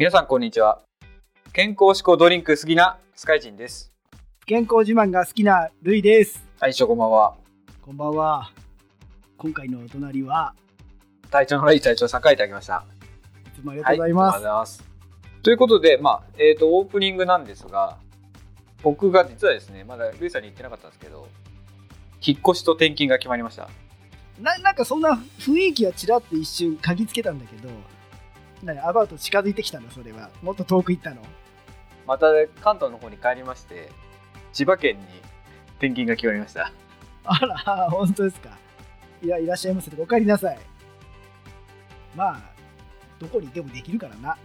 皆さんこんにちは。健康志向ドリンク好きなスカイジンです。健康自慢が好きなルイです。はいこんばんは。こんばんは。今回のお隣は体調のいい隊長さんからいただきました。いつもありがとうございます、はい、とす。ということでまあえっ、ー、とオープニングなんですが僕が実はですねまだルイさんに言ってなかったんですけど引っ越しと転勤が決まりました。ななんかそんな雰囲気はちらっと一瞬嗅ぎつけたんだけどなアバウト近づいてきたのそれは。もっと遠く行ったの。また関東の方に帰りまして千葉県に転勤が決まりました。あら本当ですか。いやいらっしゃいませお帰りなさい。まあどこにいてもできるからな。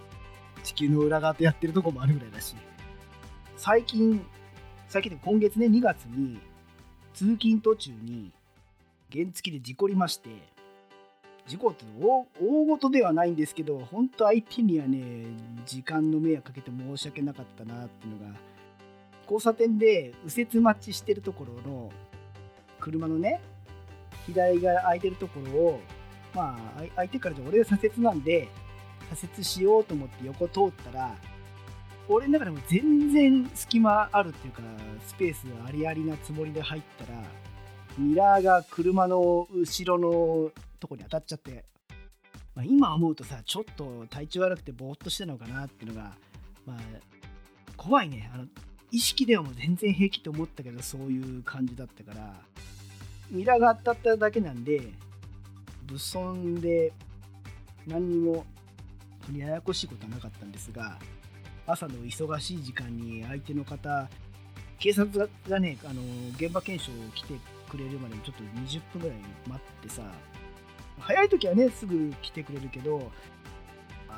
地球の裏側とやってるとこもあるぐらいだし。最近最近で今月ね2月に通勤途中に原付で事故りまして事故って大大事ではないんですけど本当相手にはね時間の迷惑かけて申し訳なかったなっていうのが交差点で右折待ちしてるところの車のね左が空いてるところをまあ相手からじゃ俺が左折なんで左折しようと思って横通ったら俺の中でも全然隙間あるっていうかスペースありありなつもりで入ったらミラーが車の後ろのとこに当たっちゃって、まあ、今思うとさちょっと体調悪くてぼーっとしてたのかなっていうのが、まあ、怖いね。あの意識ではもう全然平気って思ったけどそういう感じだったから。ミラーが当たっただけなんで物損で何にもややこしいことはなかったんですが朝の忙しい時間に相手の方警察がねあの現場検証を来てくれるまでちょっと20分ぐらい待ってさ早い時はねすぐ来てくれるけど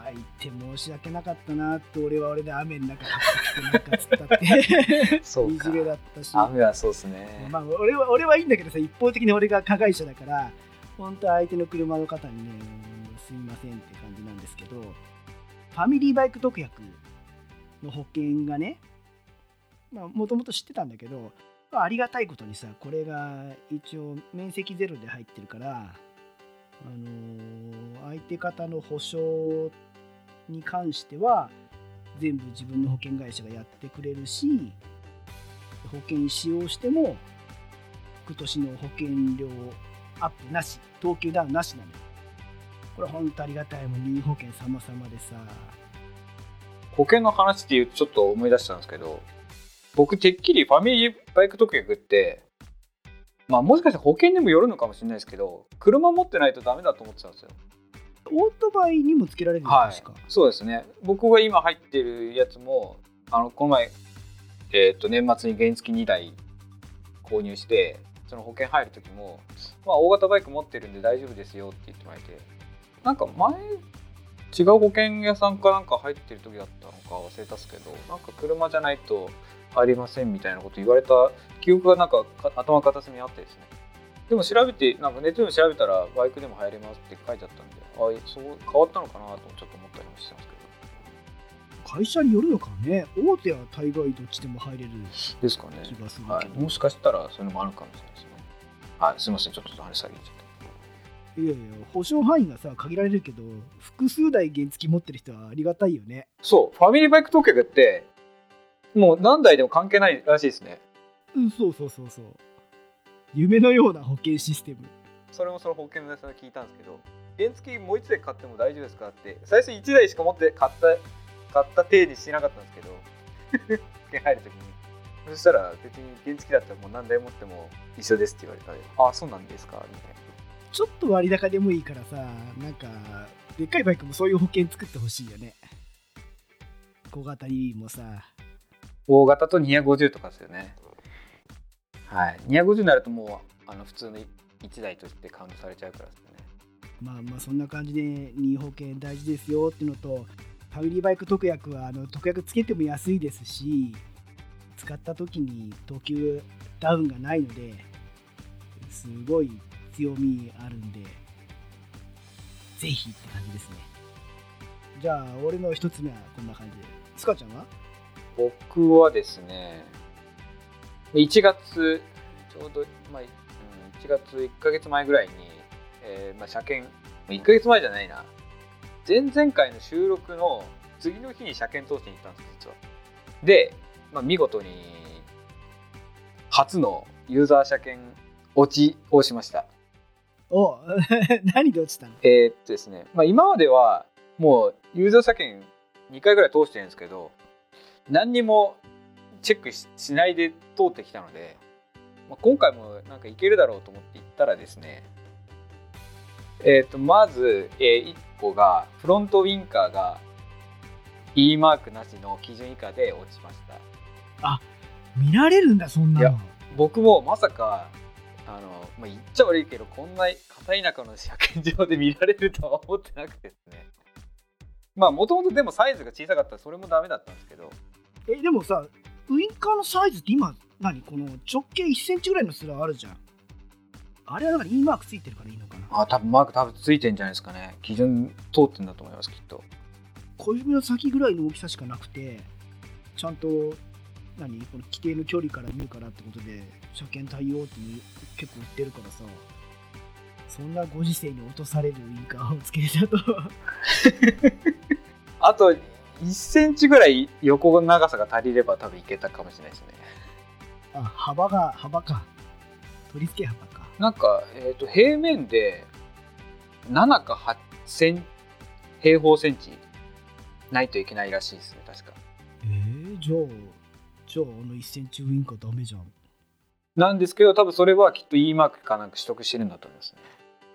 相手申し訳なかったなって俺は俺で雨の中走ってきてなんかつったって。そういじめだったし。雨はそうですね。まあ俺は俺はいいんだけどさ一方的に俺が加害者だから本当相手の車の方にねすいませんって感じなんですけどファミリーバイク特約の保険がねもともと知ってたんだけど、まあ、ありがたいことにさこれが一応面積ゼロで入ってるから、あの、相手方の保証に関しては全部自分の保険会社がやってくれるし保険使用しても翌年の保険料アップなし等級ダウンなしなのこれ本当ありがたい。もん任意保険様々でさ。保険の話っていうとちょっと思い出したんですけど僕てっきりファミリーバイク特約ってまあもしかしたら保険にもよるのかもしれないですけど車持ってないとダメだと思ってたんですよ。オートバイにもつけられるんですか、はい、そうですね。僕が今入ってるやつもあのこの前、えー、と年末に原付2台購入してその保険入る時も、まあ、大型バイク持ってるんで大丈夫ですよって言ってもらえてなんか前違う保険屋さんかなんか入ってる時だったのか忘れたっすけどなんか車じゃないとありませんみたいなこと言われた記憶がなんか頭片隅にあってですね。でも調べてなんかネットでも調べたらバイクでも入れますって書いてあったんであそう変わったのかなとちょっと思ったりもしてたんですけど。会社によるのかね。大手は大概どっちでも入れるですかね。はい、もしかしたらそういうのもあるかもしれないですね。はい。すみません。ちょっと話下げちいやいや、保証範囲がさ、限られるけど、複数台原付持ってる人はありがたいよね。そう、ファミリーバイク特許って、もう何台でも関係ないらしいですね。うん、そうそうそうそう。夢のような保険システム。それもその保険のやつが聞いたんですけど、原付もう1台買っても大丈夫ですかって、最初1台しか持って買った、買った体にしてなかったんですけど、保険入るときに。そしたら別に原付だったらもう何台持っても一緒ですって言われたら、ああ、そうなんですかみたいな。ちょっと割高でもいいからさ、なんか、でっかいバイクもそういう保険作ってほしいよね。小型にもさ。大型と250とかですよね。はい。250になるともう、あの普通の1台としてカウントされちゃうからですね。まあまあ、そんな感じで任意保険大事ですよっていうのと、ファミリーバイク特約はあの特約つけても安いですし、使った時に等級ダウンがないので、すごい強みあるんで、ぜひって感じですね。じゃあ、俺の一つ目はこんな感じで。スカちゃんは？僕はですね、1月、ちょうど、まあ、1月1か月前ぐらいに、えー、まあ、車検、1か月前じゃないな、前々回の収録の次の日に車検通しに行ったんです実はで、まあ、見事に初のユーザー車検落ちをしましたお 何で落ちたの？えーっとですね、まあ、今まではもうユーザー車検2回ぐらい通してるんですけど何にもチェックししないで通ってきたので、まあ、今回もなんかいけるだろうと思って行ったらですねえーっとまず、え1個がフロントウィンカーが E マークなしの基準以下で落ちました。見られるんだそんないやの僕もまさかあの、まあ、言っちゃ悪いけどこんな片田舎の車検場で見られるとは思ってなくてですね。まあもともとでもサイズが小さかったらそれもダメだったんですけど。えでもさウインカーのサイズって今何？この直径1センチぐらいのすらあるじゃん。あれはだから E マークついてるからいいのかな？あ多分マーク多分ついてんじゃないですかね。基準通ってんだと思いますきっと。小指の先ぐらいの大きさしかなくてちゃんと何この規定の距離から見るからってことで車検対応っていう結構売ってるからさそんなご時世に落とされるウインカーをつけてたと あと1センチぐらい横の長さが足りれば多分いけたかもしれないですね。あ幅が幅か。取り付け幅か。なんか、えー、と平面で7か8セン平方センチないといけないらしいですね確か。えー、じゃあじゃああの1センチウインカーダメじゃん。なんですけど多分それはきっと E マークかなんか取得してるんだと思いますね。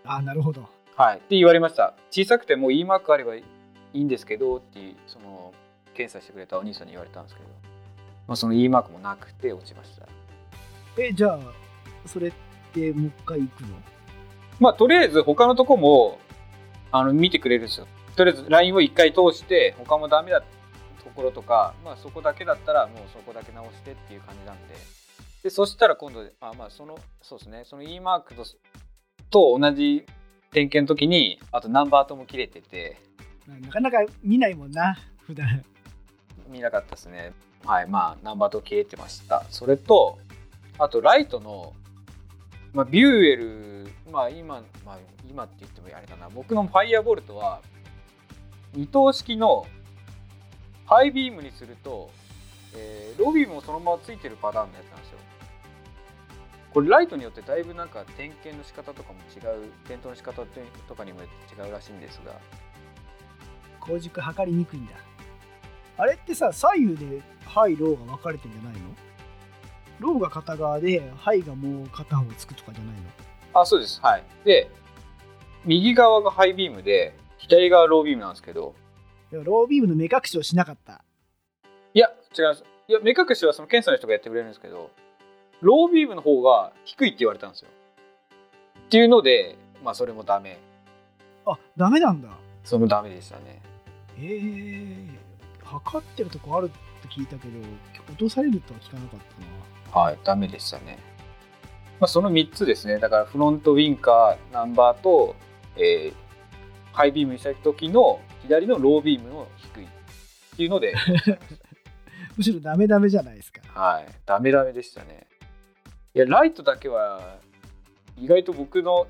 あなるほど。はい。って言われました。小さくても E マークあればいいんですけどっていうその検査してくれたお兄さんに言われたんですけど、まあ、その E マークもなくて落ちました。えじゃあそれってもう一回行くの？まあとりあえず他のとこもあの見てくれるんですよ。とりあえず LINE を1回通して他もダメだところとか、まあ、そこだけだったらもうそこだけ直してっていう感じなんで。でそしたら今度あまあそのそうですね。その E マークとと同じ点検の時にあとナンバーとも切れてて。なかなか見ないもんな普段。見なかったですね。はいまあナンバーと切れてました。それとあとライトの、まあ、ビューエルまあ今、まあ、今って言ってもあれかな。僕のファイアボルトは二灯式のハイビームにすると、えーロービームもそのままついてるパターンのやつなんですよ。これライトによってだいぶなんか点検の仕方とかも違う点灯の仕方とかにも違うらしいんですが。光軸測りにくいんだ。あれってさ左右でハイローが分かれてんじゃないの？ローが片側でハイがもう片方つくとかじゃないの？あそうです。はい。で右側がハイビームで左側ロービームなんですけどロービームの目隠しをしなかった。いや違います。いや目隠しはその検査の人がやってくれるんですけどロービームの方が低いって言われたんですよ。っていうのでまあそれもダメ。あダメなんだ。それもダメでしたね。えー、測ってるとこあるって聞いたけど落とされるとは聞かなかったな。はいダメでしたね、まあ、その3つですね。だからフロントウィンカーナンバーと、えーハイビームにした時の左のロービームの低いっていうので むしろダメダメじゃないですかはい、ダメダメでしたね。いや、ライトだけは、意外と僕の、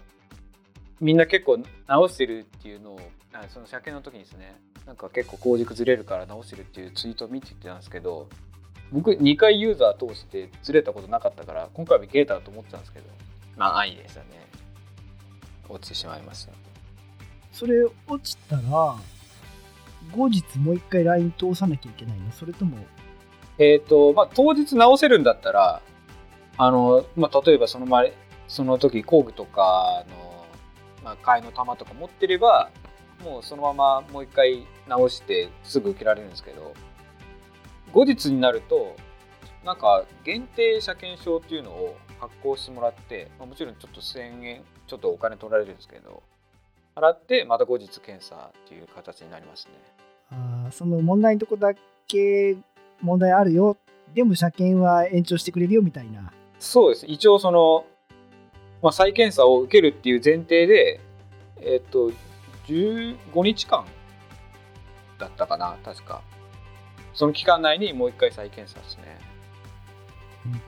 みんな結構直してるっていうのを、あその車検の時にですね、なんか結構工軸ずれるから直してるっていうツイートを見ててたんですけど、僕2回ユーザー通してずれたことなかったから、今回はいけるだろうと思ってたんですけど、まあ、安易でしたね。落ちてしまいました。それ落ちたら後日もう一回 LINE 通さなきゃいけないの？それとも？えっ、と、まあ、当日直せるんだったら、あの、まあ、例えばその前、その時工具とかの、まあ、替えの玉とか持ってれば、もうそのままもう一回直してすぐ受けられるんですけど、後日になると、なんか限定車検証っていうのを発行してもらって、まあ、もちろんちょっと1000円、ちょっとお金取られるんですけど、払ってまた後日検査っていう形になりますね。あーその問題のとこだけ問題あるよ。でも車検は延長してくれるよみたいな。そうです。一応その、まあ、再検査を受けるっていう前提でえっと15日間だったかな確か。その期間内にもう一回再検査ですね。本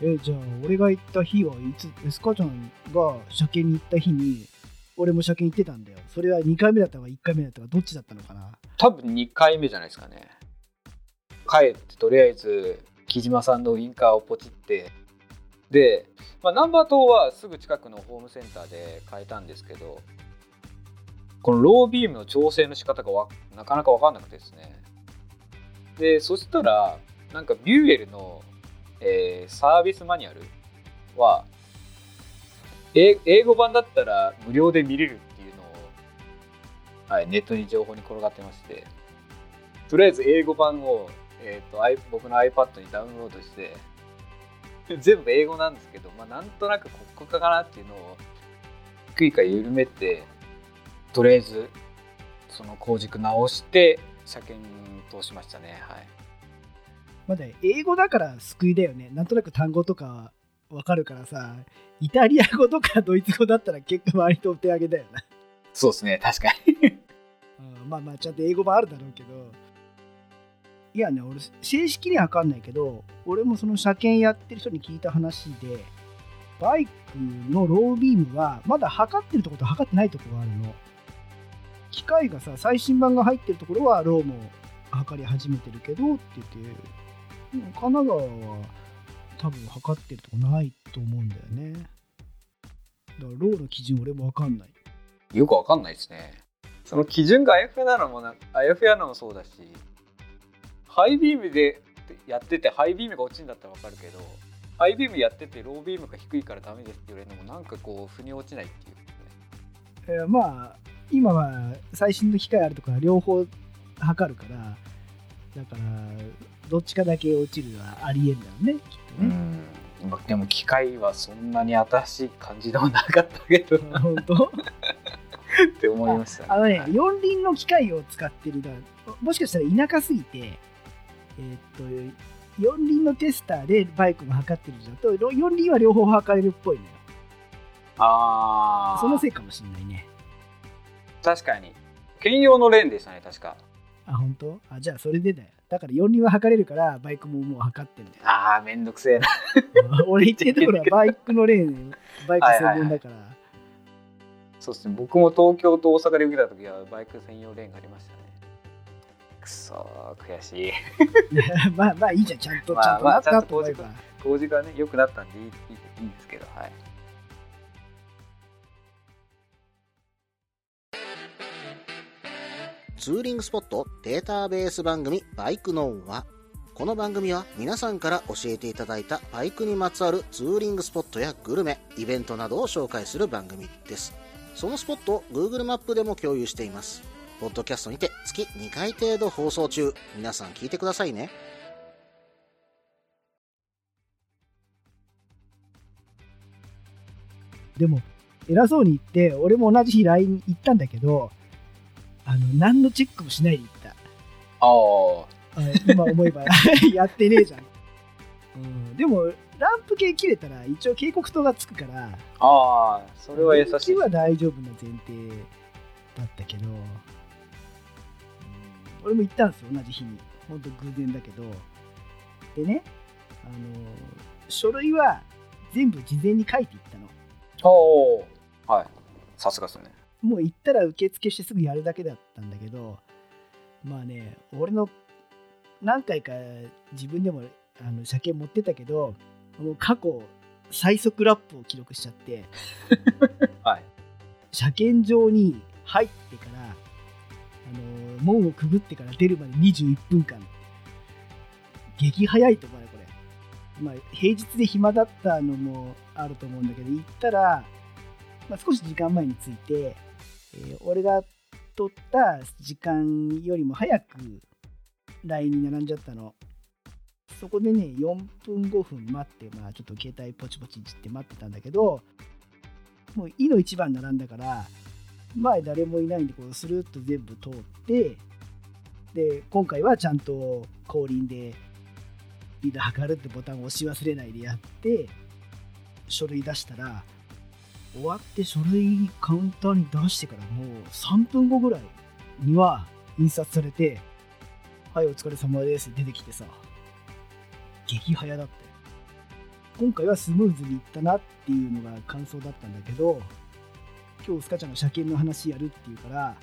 当。えじゃあ俺が行った日はいつエスカちゃんが車検に行った日に俺も車検行ってたんだよ。それは2回目だったか1回目だったかどっちだったのかな。多分2回目じゃないですかね。帰ってとりあえず木島さんのウインカーをポチって。で、まあ、ナンバー灯はすぐ近くのホームセンターで変えたんですけどこのロービームの調整の仕方がわなかなか分かんなくてですね。でそしたらなんかビューエルの、えーサービスマニュアルは英語版だったら無料で見れるっていうのを、はい、ネットに情報に転がってまして。とりあえず英語版を、えーと僕の iPad にダウンロードして 全部英語なんですけど、まあ、なんとなく国家かなっていうのを低いか緩めてとりあえずその工軸直して車検通しましたね。はい。まだ英語だから救いだよね。なんとなく単語とかわかるからさイタリア語とかドイツ語だったら結構割とお手上げだよな。そうですね確かに。うんまあまあちゃんと英語もあるだろうけど。いやね俺正式には分かんないけど俺もその車検やってる人に聞いた話でバイクのロービームはまだ測ってるところと測ってないところがあるの。機械がさ最新版が入ってるところはローも測り始めてるけどって言ってうん神奈川は多分測ってるとこないと思うんだよね。だからローの基準俺も分かんない。よくわかんないですね。その基準があやふやなのもなあやふやなのもそうだしハイビームでやっててハイビームが落ちるんだったらわかるけどハイビームやっててロービームが低いからダメですって言われるのもなんかこう腑に落ちないっていうね。えーまあ今は最新の機械あるとか両方測るからだからどっちかだけ落ちるはありえんだろうねきっとね、まあでも機械はそんなに新しい感じでもなかったけど。な本当？って思いましたね。あのねはい。四輪の機械を使ってるだもしかしたら田舎すぎてえーっと四輪のテスターでバイクも測ってるじゃん。とろ四輪は両方測れるっぽいのよ。ああそのせいかもしんないね。確かに。兼用のレーンでしたね確か。あ本当？あじゃあそれでだよだから四輪は測れるからバイクももう測ってるんだよああめんどくせえな。俺言ってるところは バイクのレーンバイク専門だから、そうですね。僕も東京と大阪で受けた時はバイク専用レーンがありましたね。くそー悔しい。まあまあいいじゃん。ちゃんと、まあちゃんとと工事がね良くなったんでいいいいいいんですけどはいツーリングスポットデータベース番組バイクノンはこの番組は皆さんから教えていただいたバイクにまつわるツーリングスポットやグルメイベントなどを紹介する番組です。そのスポットを Google マップでも共有しています。ポッドキャストにて月2回程度放送中皆さん聞いてくださいねでも偉そうに言って俺も同じ日 LINE 行ったんだけどあの何のチェックもしないで行った。あああ今思えば やってねえじゃん、うん、でもランプ系切れたら一応警告灯がつくからああそれは優しい。は大丈夫な前提だったけど、うん俺も行ったんですよ同じ日に。本当偶然だけど。でねあの書類は全部事前に書いていったの。おおはい。さすがですねもう行ったら受付してすぐやるだけだったんだけどまあね俺の何回か自分でもあの車検持ってたけどもう過去最速ラップを記録しちゃって。はい。車検場に入ってからあの門をくぐってから出るまで21分間。激早いと思うねこれ、まあ、平日で暇だったのもあると思うんだけど行ったら、まあ、少し時間前に着いて、えー俺が取った時間よりも早く LINE に並んじゃったの。そこでね4分5分待ってまあちょっと携帯ポチポチいじって待ってたんだけどもう「い」の1番並んだから前誰もいないんでこうスルッと全部通ってで今回はちゃんと後輪でスピード測るってボタンを押し忘れないでやって書類出したら終わって書類カウンターに出してからもう3分後ぐらいには印刷されて「はいお疲れ様です」出てきてさ激早だって。今回はスムーズにいったなっていうのが感想だったんだけど今日スカちゃんが車検の話やるっていうから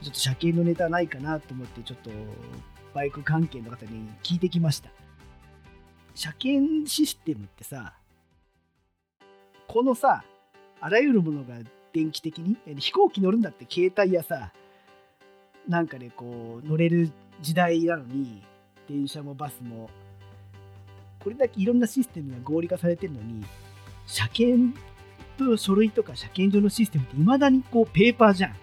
ちょっと車検のネタないかなと思ってちょっとバイク関係の方に聞いてきました。車検システムってさこのさあらゆるものが電気的に飛行機乗るんだって携帯やさなんかでこう乗れる時代なのに電車もバスもこれだけいろんなシステムが合理化されてるのに車検と書類とか車検上のシステムっていまだにこうペーパーじゃん。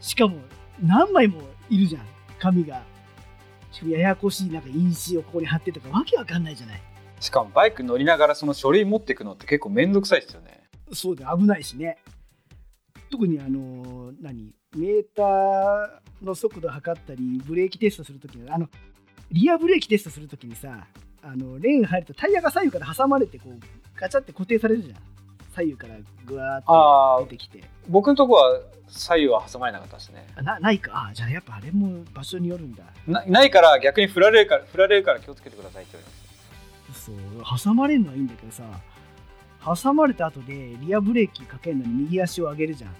しかも何枚もいるじゃん。紙が。ややこしいなんか印紙をここに貼ってとかわけわかんないじゃない。しかもバイク乗りながらその書類持っていくのって結構めんどくさいですよね。そうで危ないしね。特にあの何？メーターの速度測ったりブレーキテストするときにあのリアブレーキテストするときにさあのレーン入るとタイヤが左右から挟まれてこうガチャって固定されるじゃん。左右からぐわーって出てきて。僕のとこは左右は挟まれなかったですね。あなないか？あじゃあやっぱあれも場所によるんだ。なないから逆に振られるから振られるから気をつけてくださいって言われますそう。挟まれるのはいいんだけどさ挟まれた後でリアブレーキかけるのに右足を上げるじゃん。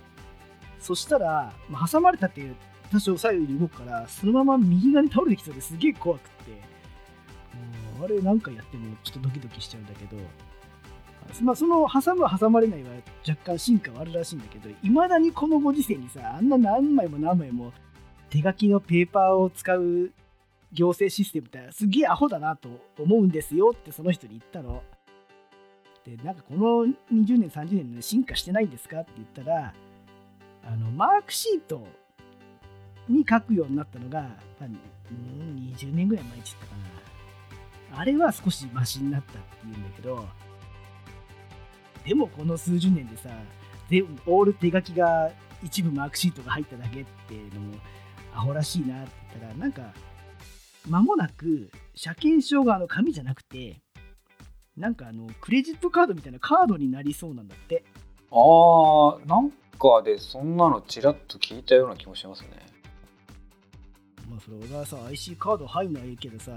そしたら、まあ、挟まれたっていう多少左右に動くからそのまま右側に倒れてきそうですげえ怖くって。あれ何回やってもちょっとドキドキしちゃうんだけど。まあ、その挟む挟まれないは若干進化はあるらしいんだけどいまだにこのご時世にさあんな何枚も何枚も手書きのペーパーを使う行政システムってすげえアホだなと思うんですよってその人に言ったの。でなんかこの20年30年で進化してないんですかって言ったらあのマークシートに書くようになったのが、まあ、20年ぐらい前って言ったかなあれは少しマシになったっていうんだけどでもこの数十年でさ全オール手書きが一部マークシートが入っただけっていうのもアホらしいなって言ったらなんか間もなく車検証があの紙じゃなくてなんかあのクレジットカードみたいなカードになりそうなんだって。あーなんかでそんなのちらっと聞いたような気もしますね。まあそれ俺はさ IC カード入るのはいいけどさ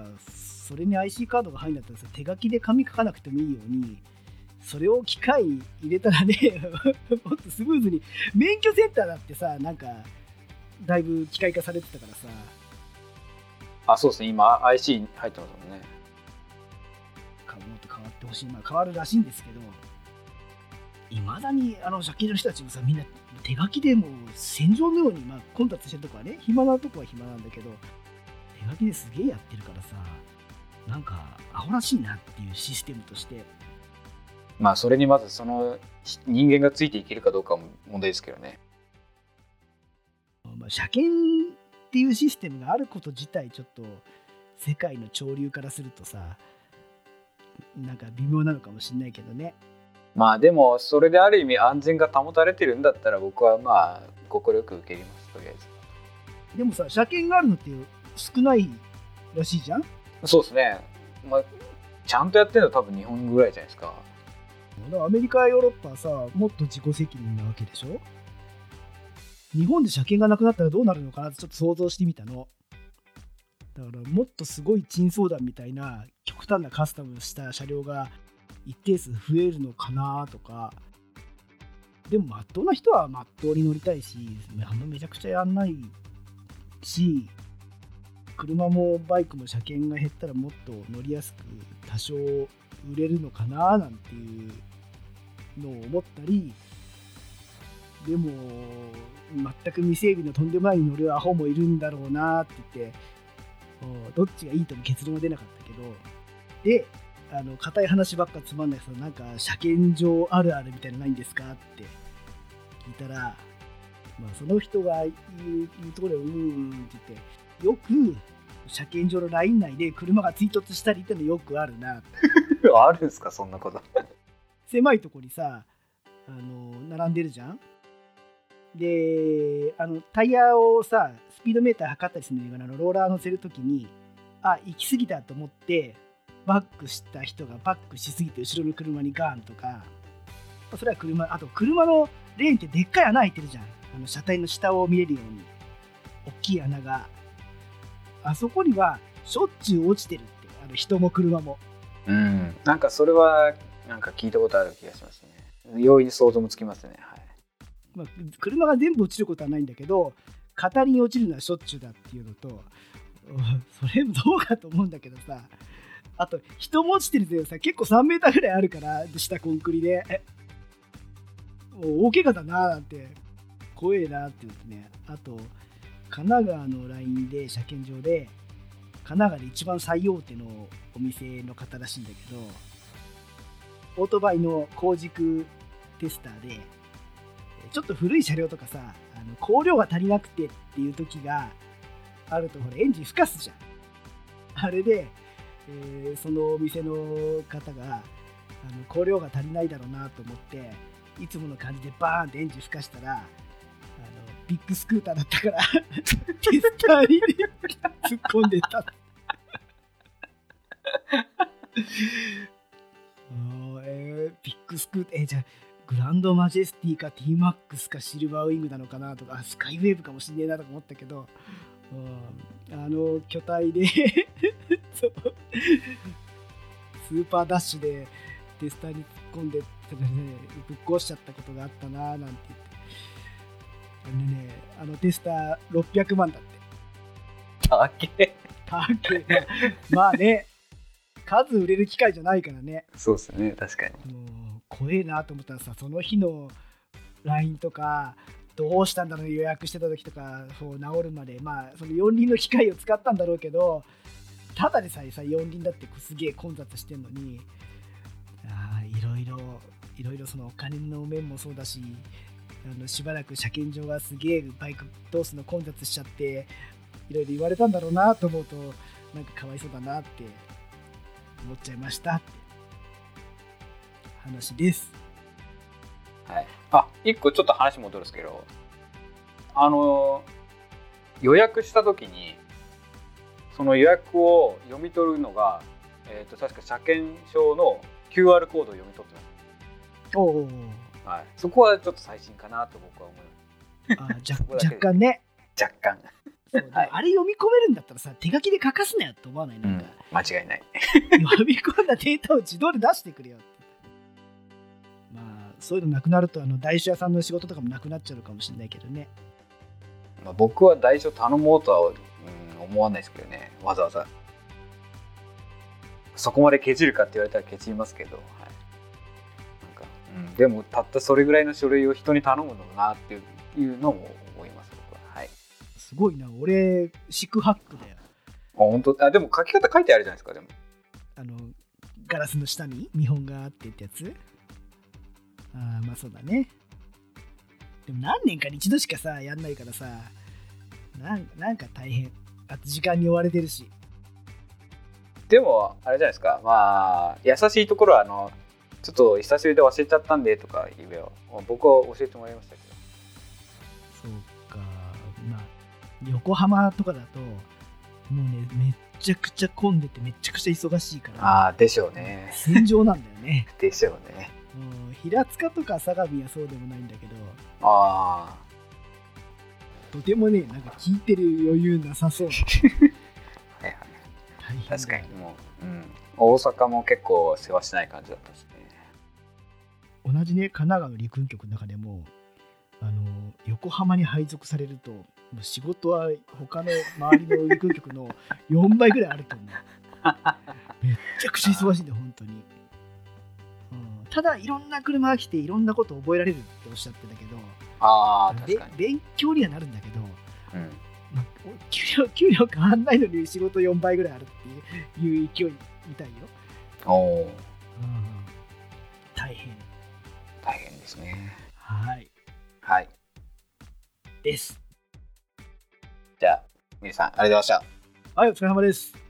それに IC カードが入るんだったらさ手書きで紙書かなくてもいいようにそれを機械入れたらね もっとスムーズに免許センターだってさなんかだいぶ機械化されてたからさあそうですね。今 IC 入ってますもんね。もっと変わってほしい。まあ変わるらしいんですけどいまだにあの借金の人たちもさみんな手書きでもう戦場のように、まあ、混雑してるとこはね暇なとこは暇なんだけど手書きですげえやってるからさなんかアホらしいなっていうシステムとして。まあそれにまずその人間がついていけるかどうかも問題ですけどね。まあ、車検っていうシステムがあること自体ちょっと世界の潮流からするとさなんか微妙なのかもしれないけどね。まあでもそれである意味安全が保たれてるんだったら僕はまあ快く受け入れますとりあえず。でもさ車検があるのって少ないらしいじゃん？そうですね。まあちゃんとやってるのは多分日本ぐらいじゃないですか。アメリカやヨーロッパはさもっと自己責任なわけでしょ？日本で車検がなくなったらどうなるのかなってちょっと想像してみたの。だからもっとすごい珍相談みたいな極端なカスタムした車両が一定数増えるのかなとか。でもまっとうな人はまっとうに乗りたいしあんまめちゃくちゃやんないし車もバイクも車検が減ったらもっと乗りやすく多少売れるのかななんていうのを思ったりでも全く未整備のとんでもないに乗るアホもいるんだろうなって言ってどっちがいいとも結論は出なかったけどであの硬い話ばっかつまんないけどなんか車検場あるあるみたいなのないんですかって聞いたら、まあ、その人が言う言うところでうーんって言ってよく車検場のライン内で車が追突したりってのよくあるな。あるんですかそんなこと。狭いとこにさあの並んでるじゃんであのタイヤをさスピードメーター測ったりするのにあの。ローラー乗せるときにあ行き過ぎたと思ってバックした人がバックしすぎて後ろの車にガーンとかそれは車あと車のレーンってでっかい穴開いてるじゃん。あの車体の下を見れるように。大きい穴が。あそこにはしょっちゅう落ちてるってあの人も車も。うん。なんかそれはなんか聞いたことある気がしますね。容易に想像もつきますね。はい。まあ、車が全部落ちることはないんだけど片輪落ちるのはしょっちゅうだっていうのと それどうかと思うんだけどさあと人も落ちてるけどさ結構3メーターぐらいあるから下コンクリで。もう大怪我だなーなんて怖えなって言ってね。あと神奈川のラインで車検場で神奈川で一番最大手のお店の方らしいんだけどオートバイの工軸テスターでちょっと古い車両とかさあの香料が足りなくてっていう時があるとほらエンジンふかすじゃん。あれで、えーそのお店の方があの香料が足りないだろうなと思っていつもの感じでバーンってエンジンふかしたらあのビッグスクーターだったからテスターに突っ込んでた。おえービッグスクーターえーじゃあグランドマジェスティか T-MAX かシルバーウィングなのかなとかあスカイウェーブかもしんねえなとか思ったけど、うんあの巨体で そうスーパーダッシュでテスターに突っ込んで、ね、ぶっ壊しちゃったことがあったなーなんて言って。あのねあのテスター600万だって。だけ高え。なまあね数売れる機械じゃないからね。そうですね確かに。もう怖えなと思ったらさその日の LINE とかどうしたんだろう予約してた時とかそう治るまでまあその四輪の機械を使ったんだろうけどただでさえさ四輪だってすげえ混雑してんのにあいろいろいろいろそのお金の面もそうだしあのしばらく車検場がすげえバイク通すの混雑しちゃっていろいろ言われたんだろうなと思うとなんかかわいそうだなって思っちゃいましたって。話です。はい、あ一個ちょっと話戻るんですけどあの予約した時にその予約を読み取るのが、えー、と確か車検証の QR コードを読み取っておうおうおうます、はい、そこはちょっと最新かなと僕は思いあじゃ そこだけ若干ね。ます若干、はい。あれ読み込めるんだったらさ手書きで書かすなよって思わない？なんか、間違いない。読み込んだデータを自動で出してくれよそういうのなくなるとあの台車屋さんの仕事とかもなくなっちゃうかもしれないけどね。まあ、僕は代書頼もうとは、うん、思わないですけどね。わざわざ。そこまでケチるかって言われたらケチりますけど、はい。なんかうん、でもたったそれぐらいの書類を人に頼むのだなっていうのも思います僕は。はい。すごいな俺四苦八苦だよ。あ本当？あでも書き方書いてあるじゃないですかでも。あのガラスの下に見本があってってやつああまあそうだね。でも何年かに一度しかさやんないからさなんなんか大変。あと時間に追われてるし。でもあれじゃないですか。まあ優しいところはあのちょっと久しぶりで忘れちゃったんでとか言えば僕は教えてもらいましたけど。そうか。まあ横浜とかだともうねめっちゃくちゃ混んでてめっちゃくちゃ忙しいからああでしょうね。戦場なんだよね。でしょうねうん平塚とか相模はそうでもないんだけどああとてもねなんか聞いてる余裕なさそう。な はいはい。確かにもう、うん、大阪も結構世話しない感じだったですね。同じね神奈川の陸運局の中でもあの横浜に配属されるともう仕事は他の周りの陸運局の4倍ぐらいあると思う。めっちゃくちゃ忙しいんだよ本当に、うん、ただいろんな車が来ていろんなことを覚えられるっておっしゃってたけどあ確かに、勉強にはなるんだけど、うん、ま給料 給料変わんないのに仕事4倍ぐらいあるっていういう勢いみたいよ、おおうん、大変。大変ですね。はい。はい。です。じゃあ皆さんありがとうございました。はいお疲れ様です